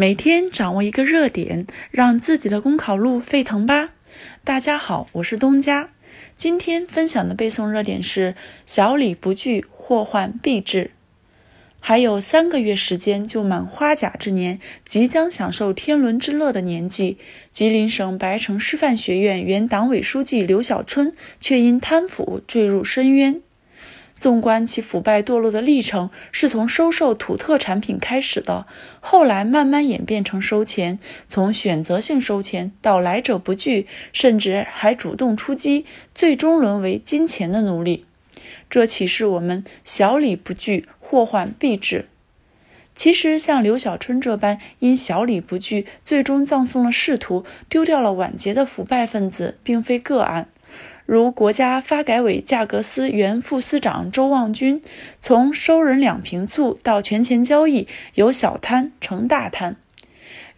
每天掌握一个热点，让自己的公考路沸腾吧！大家好，我是东家。今天分享的背诵热点是“小李不惧，祸患必至”。还有三个月时间就满花甲之年，即将享受天伦之乐的年纪，吉林省白城师范学院原党委书记刘小春却因贪腐坠入深渊。纵观其腐败堕落的历程，是从收受土特产品开始的，后来慢慢演变成收钱，从选择性收钱到来者不拒，甚至还主动出击，最终沦为金钱的奴隶。这启示我们：小礼不拒，祸患必至。其实，像刘小春这般因小礼不拒，最终葬送了仕途、丢掉了晚节的腐败分子，并非个案。如国家发改委价格司原副司长周望军，从收人两瓶醋到权钱交易，由小贪成大贪；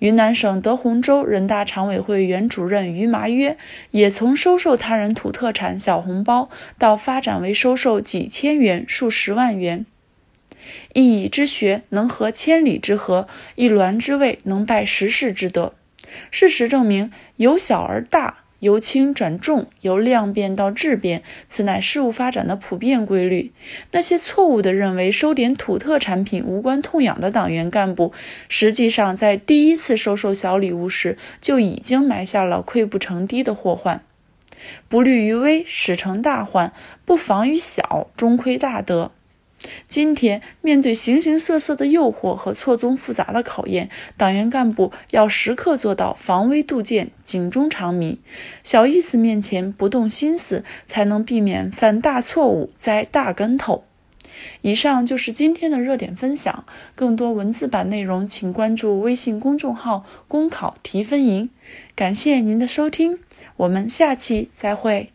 云南省德宏州人大常委会原主任于麻约，也从收受他人土特产小红包，到发展为收受几千元、数十万元。一蚁之学能合千里之和，一鸾之位能拜十世之德。事实证明，由小而大。由轻转重，由量变到质变，此乃事物发展的普遍规律。那些错误地认为收点土特产品无关痛痒的党员干部，实际上在第一次收受小礼物时就已经埋下了溃不成堤的祸患。不虑于微，始成大患；不防于小，终亏大德。今天面对形形色色的诱惑和错综复杂的考验，党员干部要时刻做到防微杜渐、警钟长鸣。小意思面前不动心思，才能避免犯大错误、栽大跟头。以上就是今天的热点分享，更多文字版内容请关注微信公众号“公考提分营”。感谢您的收听，我们下期再会。